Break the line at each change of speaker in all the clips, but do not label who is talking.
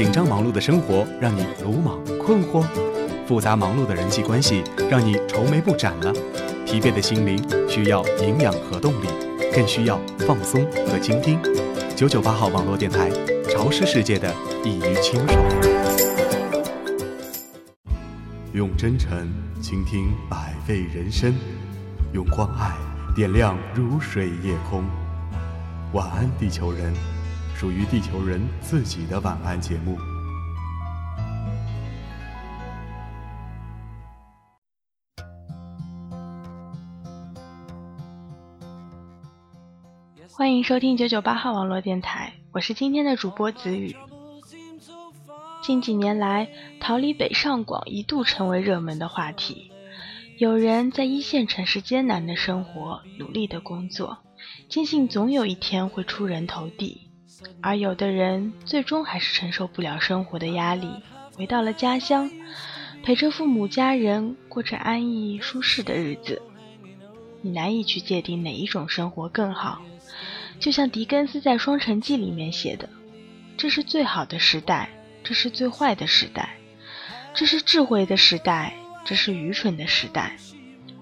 紧张忙碌的生活让你鲁莽困惑？复杂忙碌的人际关系让你愁眉不展了？疲惫的心灵需要营养和动力，更需要放松和倾听。九九八号网络电台，潮湿世界的一隅清爽。用真诚倾听百味人生，用关爱点亮如水夜空。晚安，地球人，属于地球人自己的晚安节目。
欢迎收听九九八号网络电台，我是今天的主播子宇。近几年来，逃离北上广一度成为热门的话题。有人在一线城市艰难的生活，努力的工作，坚信总有一天会出人头地；而有的人最终还是承受不了生活的压力，回到了家乡，陪着父母家人过着安逸舒适的日子。你难以去界定哪一种生活更好。就像狄更斯在《双城记》里面写的：“这是最好的时代，这是最坏的时代；这是智慧的时代，这是愚蠢的时代；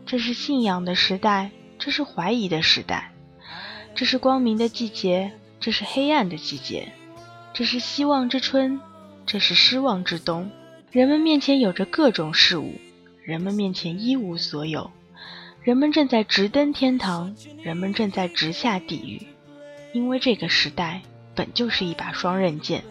这是信仰的时代，这是怀疑的时代；这是光明的季节，这是黑暗的季节；这是希望之春，这是失望之冬。人们面前有着各种事物，人们面前一无所有。人们正在直登天堂，人们正在直下地狱。”因为这个时代本就是一把双刃剑。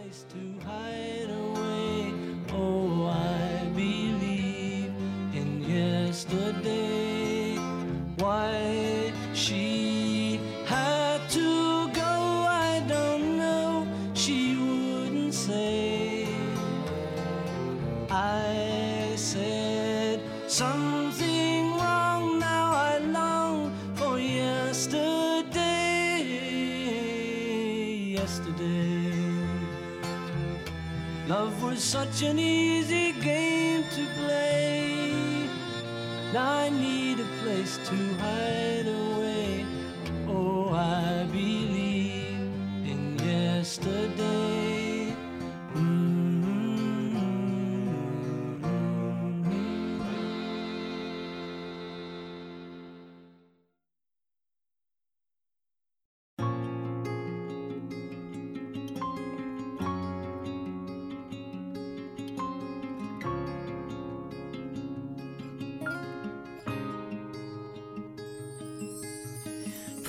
Such an easy game to play. Now I need a place to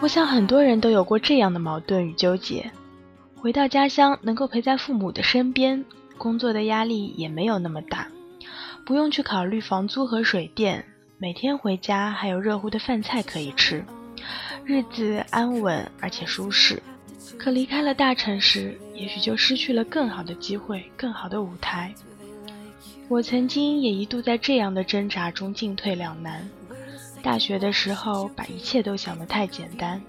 我想很多人都有过这样的矛盾与纠结：回到家乡能够陪在父母的身边，工作的压力也没有那么大，不用去考虑房租和水电，每天回家还有热乎的饭菜可以吃，日子安稳而且舒适。可离开了大城市，也许就失去了更好的机会、更好的舞台。我曾经也一度在这样的挣扎中进退两难。大学的时候，把一切都想得太简单，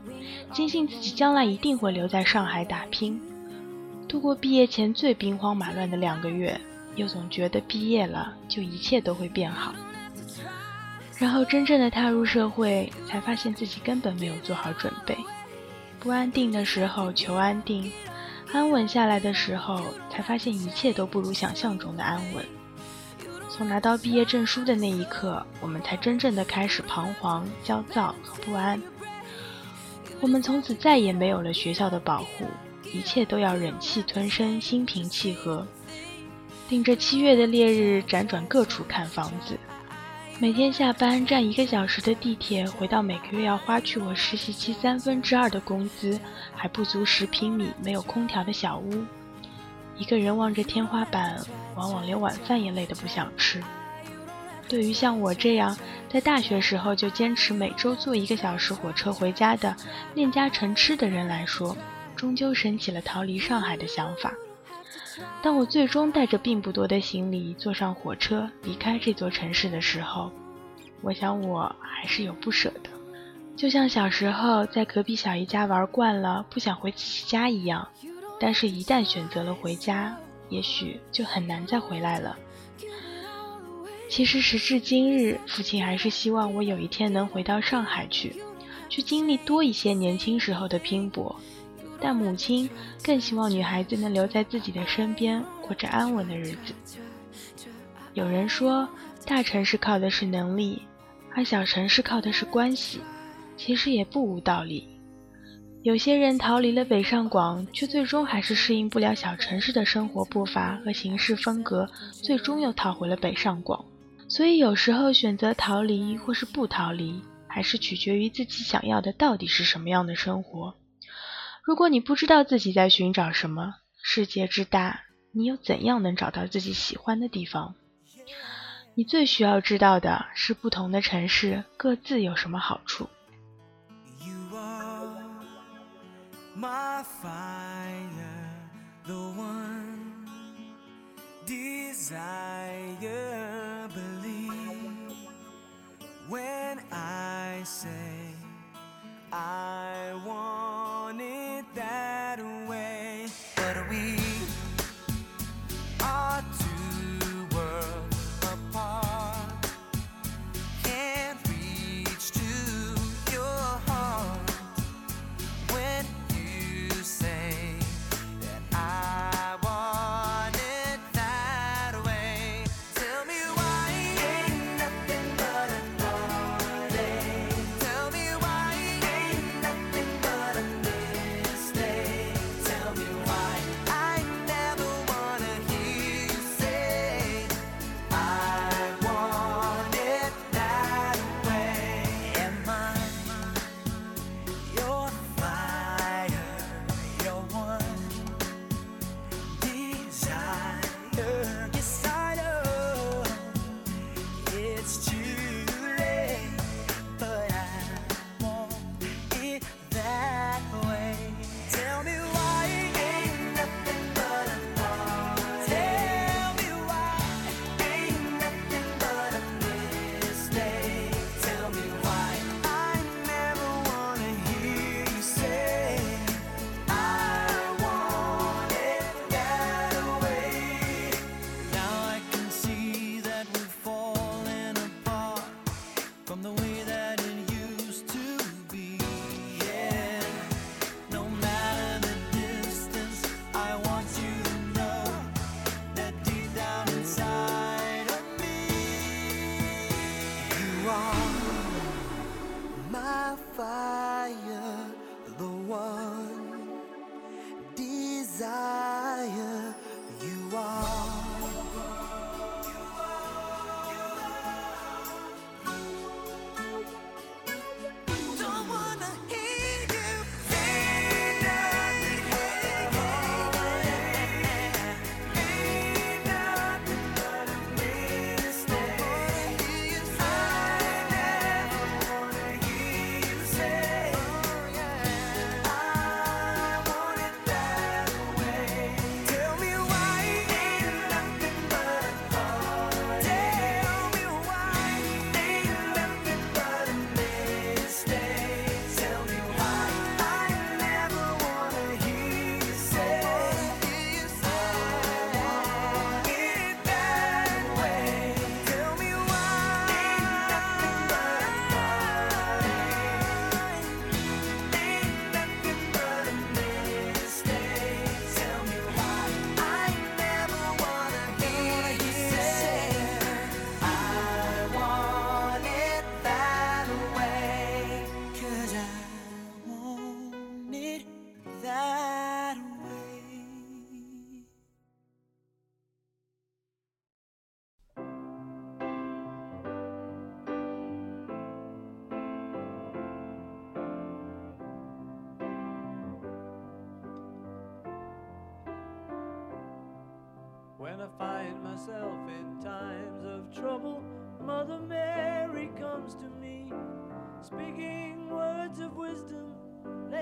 坚信自己将来一定会留在上海打拼，度过毕业前最兵荒马乱的两个月，又总觉得毕业了就一切都会变好。然后真正的踏入社会，才发现自己根本没有做好准备。不安定的时候求安定，安稳下来的时候，才发现一切都不如想象中的安稳。从拿到毕业证书的那一刻，我们才真正的开始彷徨、焦躁和不安。我们从此再也没有了学校的保护，一切都要忍气吞声、心平气和，顶着七月的烈日辗转各处看房子。每天下班站一个小时的地铁，回到每个月要花去我实习期三分之二的工资，还不足十平米没有空调的小屋，一个人望着天花板，往往连晚饭也累得不想吃。对于像我这样在大学时候就坚持每周坐一个小时火车回家的恋家成痴的人来说，终究升起了逃离上海的想法。当我最终带着并不多的行李坐上火车离开这座城市的时候，我想我还是有不舍的，就像小时候在隔壁小姨家玩惯了，不想回自己家一样。但是，一旦选择了回家，也许就很难再回来了。其实，时至今日，父亲还是希望我有一天能回到上海去，去经历多一些年轻时候的拼搏。但母亲更希望女孩子能留在自己的身边，过着安稳的日子。有人说，大城市靠的是能力，而小城市靠的是关系。其实也不无道理。有些人逃离了北上广，却最终还是适应不了小城市的生活步伐和行事风格，最终又逃回了北上广。所以有时候选择逃离或是不逃离，还是取决于自己想要的到底是什么样的生活。如果你不知道自己在寻找什么，世界之大，你又怎样能找到自己喜欢的地方？你最需要知道的是不同的城市各自有什么好处。
When I say I want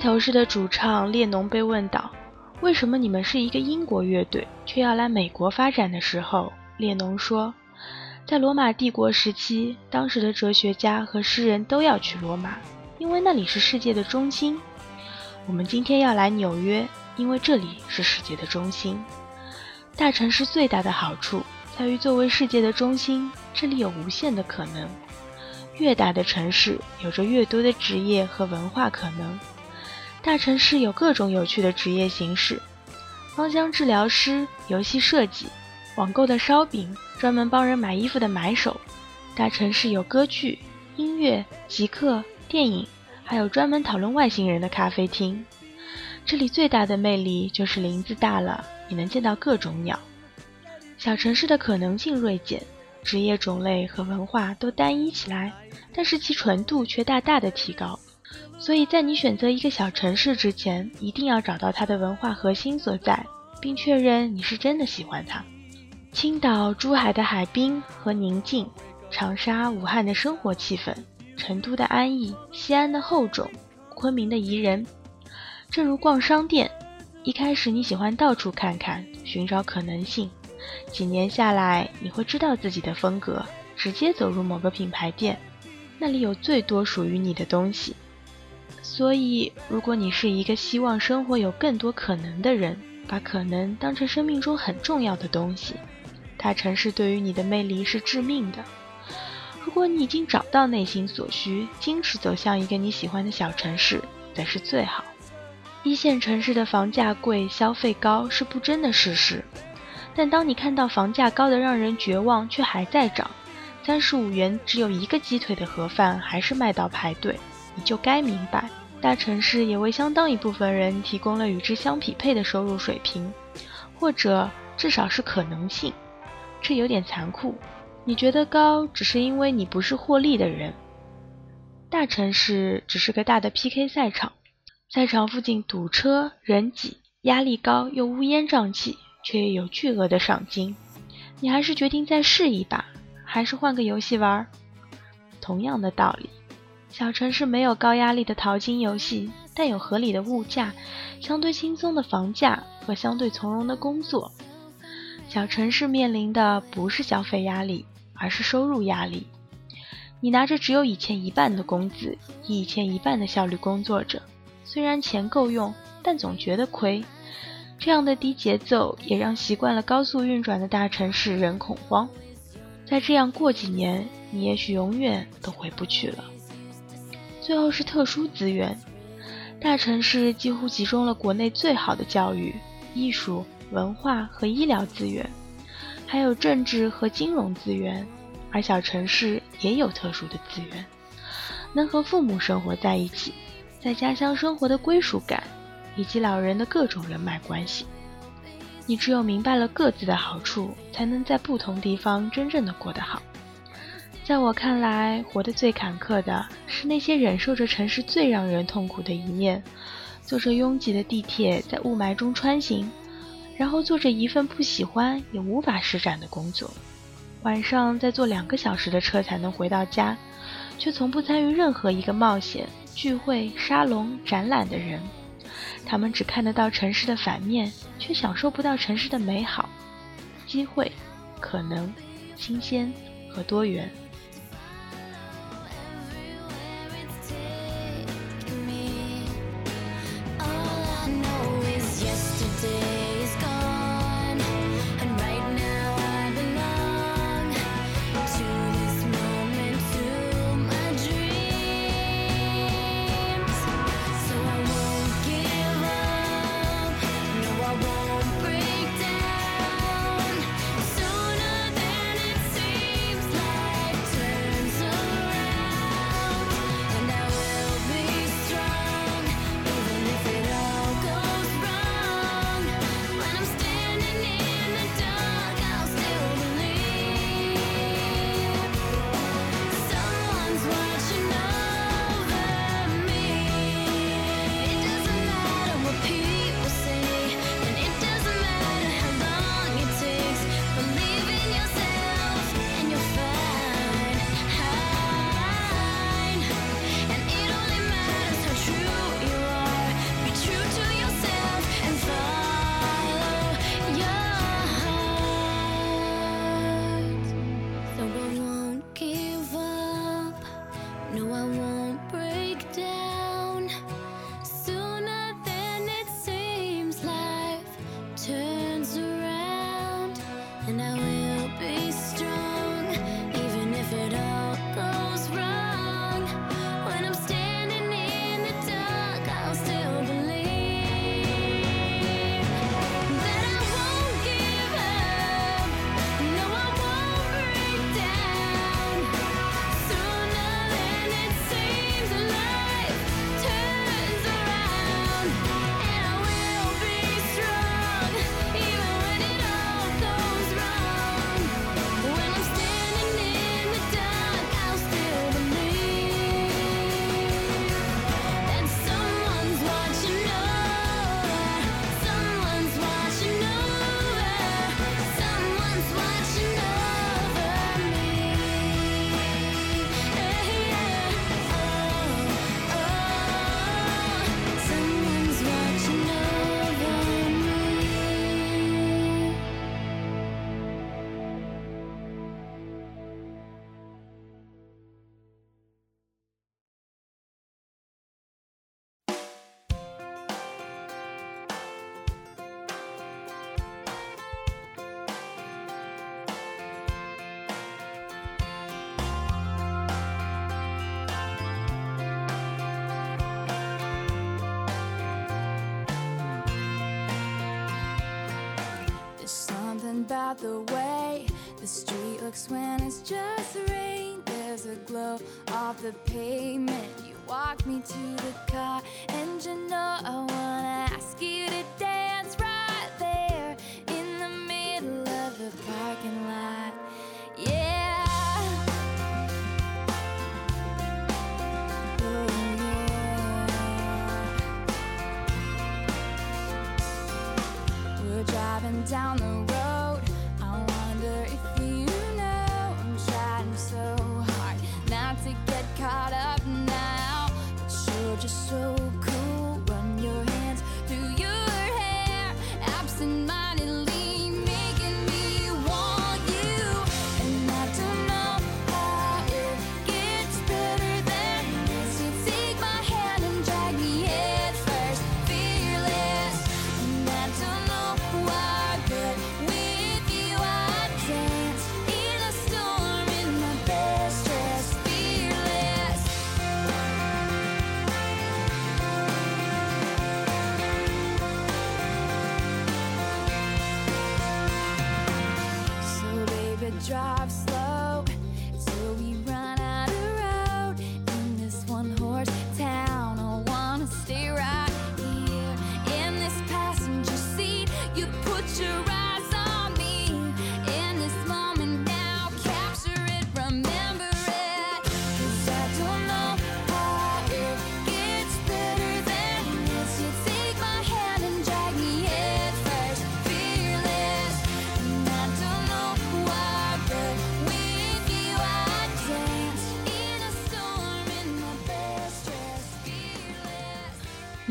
头士的主唱列侬被问到为什么你们是一个英国乐队，却要来美国发展的时候，列侬说，在罗马帝国时期，当时的哲学家和诗人都要去罗马，因为那里是世界的中心。我们今天要来纽约，因为这里是世界的中心。大城市最大的好处在于，作为世界的中心，这里有无限的可能。越大的城市，有着越多的职业和文化可能。大城市有各种有趣的职业形式，芳香治疗师、游戏设计、网购的烧饼、专门帮人买衣服的买手。大城市有歌剧、音乐、极客、电影，还有专门讨论外星人的咖啡厅。这里最大的魅力就是林子大了，你能见到各种鸟。小城市的可能性锐减，职业种类和文化都单一起来，但是其纯度却大大的提高。所以在你选择一个小城市之前，一定要找到它的文化核心所在，并确认你是真的喜欢它。青岛、珠海的海滨和宁静，长沙、武汉的生活气氛，成都的安逸，西安的厚重，昆明的宜人。正如逛商店，一开始你喜欢到处看看，寻找可能性，几年下来，你会知道自己的风格，直接走入某个品牌店，那里有最多属于你的东西。所以，如果你是一个希望生活有更多可能的人，把可能当成生命中很重要的东西，大城市对于你的魅力是致命的。如果你已经找到内心所需，坚持走向一个你喜欢的小城市，则是最好。一线城市的房价贵、消费高是不争的事实，但当你看到房价高的让人绝望却还在涨，三十五元只有一个鸡腿的盒饭还是卖到排队，你就该明白。大城市也为相当一部分人提供了与之相匹配的收入水平，或者至少是可能性。这有点残酷。你觉得高，只是因为你不是获利的人。大城市只是个大的 PK 赛场，赛场附近堵车、人挤、压力高又乌烟瘴气，却也有巨额的赏金。你还是决定再试一把，还是换个游戏玩？同样的道理。小城市没有高压力的淘金游戏，但有合理的物价、相对轻松的房价和相对从容的工作。小城市面临的不是消费压力，而是收入压力。你拿着只有以前一半的工资，以以前一半的效率工作着，虽然钱够用，但总觉得亏。这样的低节奏也让习惯了高速运转的大城市人恐慌。再这样过几年，你也许永远都回不去了。最后是特殊资源，大城市几乎集中了国内最好的教育、艺术、文化和医疗资源，还有政治和金融资源，而小城市也有特殊的资源，能和父母生活在一起，在家乡生活的归属感，以及老人的各种人脉关系。你只有明白了各自的好处，才能在不同地方真正的过得好。
在我看来，活得最坎坷的是那些忍受着城市最让人痛苦的一面，坐着拥挤的地铁在雾霾中穿行，然后做着一份不喜欢也无法施展的工作，晚上再坐两个小时的车才能回到家，却从不参与任何一个冒险、聚会、沙龙、展览的人。他们只看得到城市的反面，却享受不到城市的美好、机会、可能、新鲜和多元。
About the way the street looks when it's just rain. There's a glow off the pavement. You walk me to the car, and you know I wanna ask you to dance right there in the middle of the parking lot. Yeah. Oh, driving down the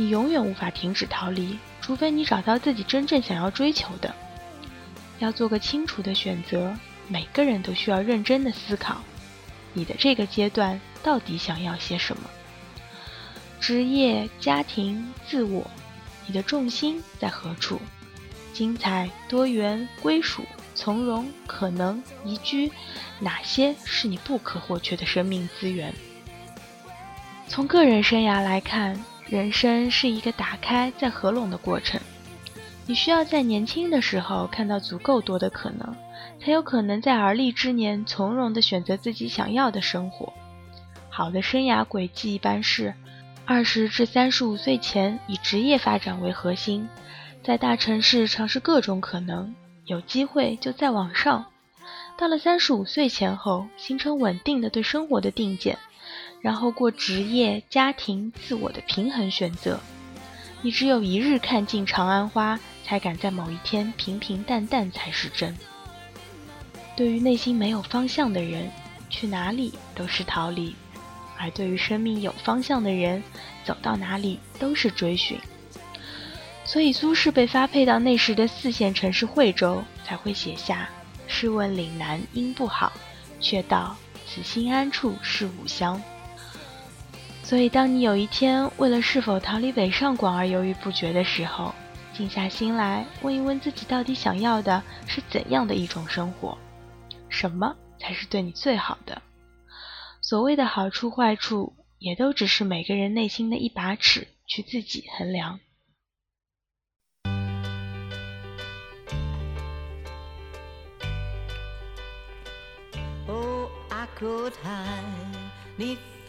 永远无法停止逃离，除非你找到自己真正想要追求的。要做个清楚的选择，每个人都需要认真的思考，你的这个阶段到底想要些什么？职业、家庭、自我，你的重心在何处？精彩、多元、归属、从容、可能、宜居，哪些是你不可或缺的生命资源？从个人生涯来看，人生是一个打开再合拢的过程。你需要在年轻的时候看到足够多的可能，才有可能在而立之年从容地选择自己想要的生活。好的生涯轨迹一般是：二十至三十五岁前以职业发展为核心，在大城市尝试各种可能，有机会就再往上。到了三十五岁前后，形成稳定的对生活的定见。然后过职业、家庭、自我的平衡选择。你只有一日看尽长安花，才敢在某一天平平淡淡才是真。对于内心没有方向的人，去哪里都是逃离；而对于生命有方向的人，走到哪里都是追寻。所以苏轼被发配到那时的四线城市惠州，才会写下“试问岭南应不好，却道此心安处是吾乡”。所以，当你有一天为了是否逃离北上广而犹豫不决的时候，静下心来问一问自己，到底想要的是怎样的一种生活？什么才是对你最好的？所谓的好处坏处，也都只是每个人内心的一把尺，去自己衡量。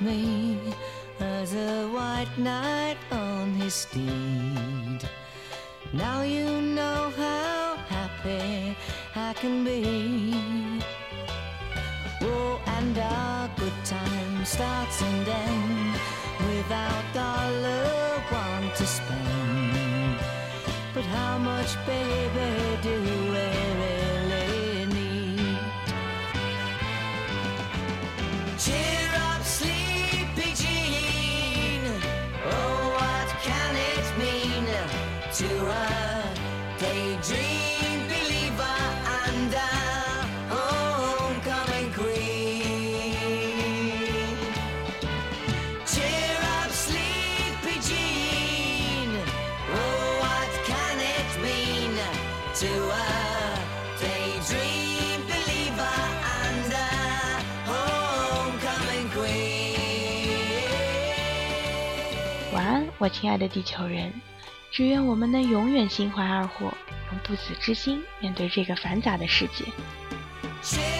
Me as a white knight on his steed. Now you know how happy I can be. Time starts and ends without dollar one to spend. But how much, baby, do we really need? Cheer up, sleepy Jean. Oh, what can it mean to a
晚安我亲爱的地球人只愿我们能永远心怀二货用不死之心面对这个繁杂的世界。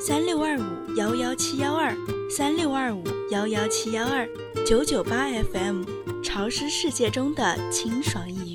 三六二五幺幺七幺二三六二五幺幺七幺二九九八 FM，潮湿世界中的清爽一。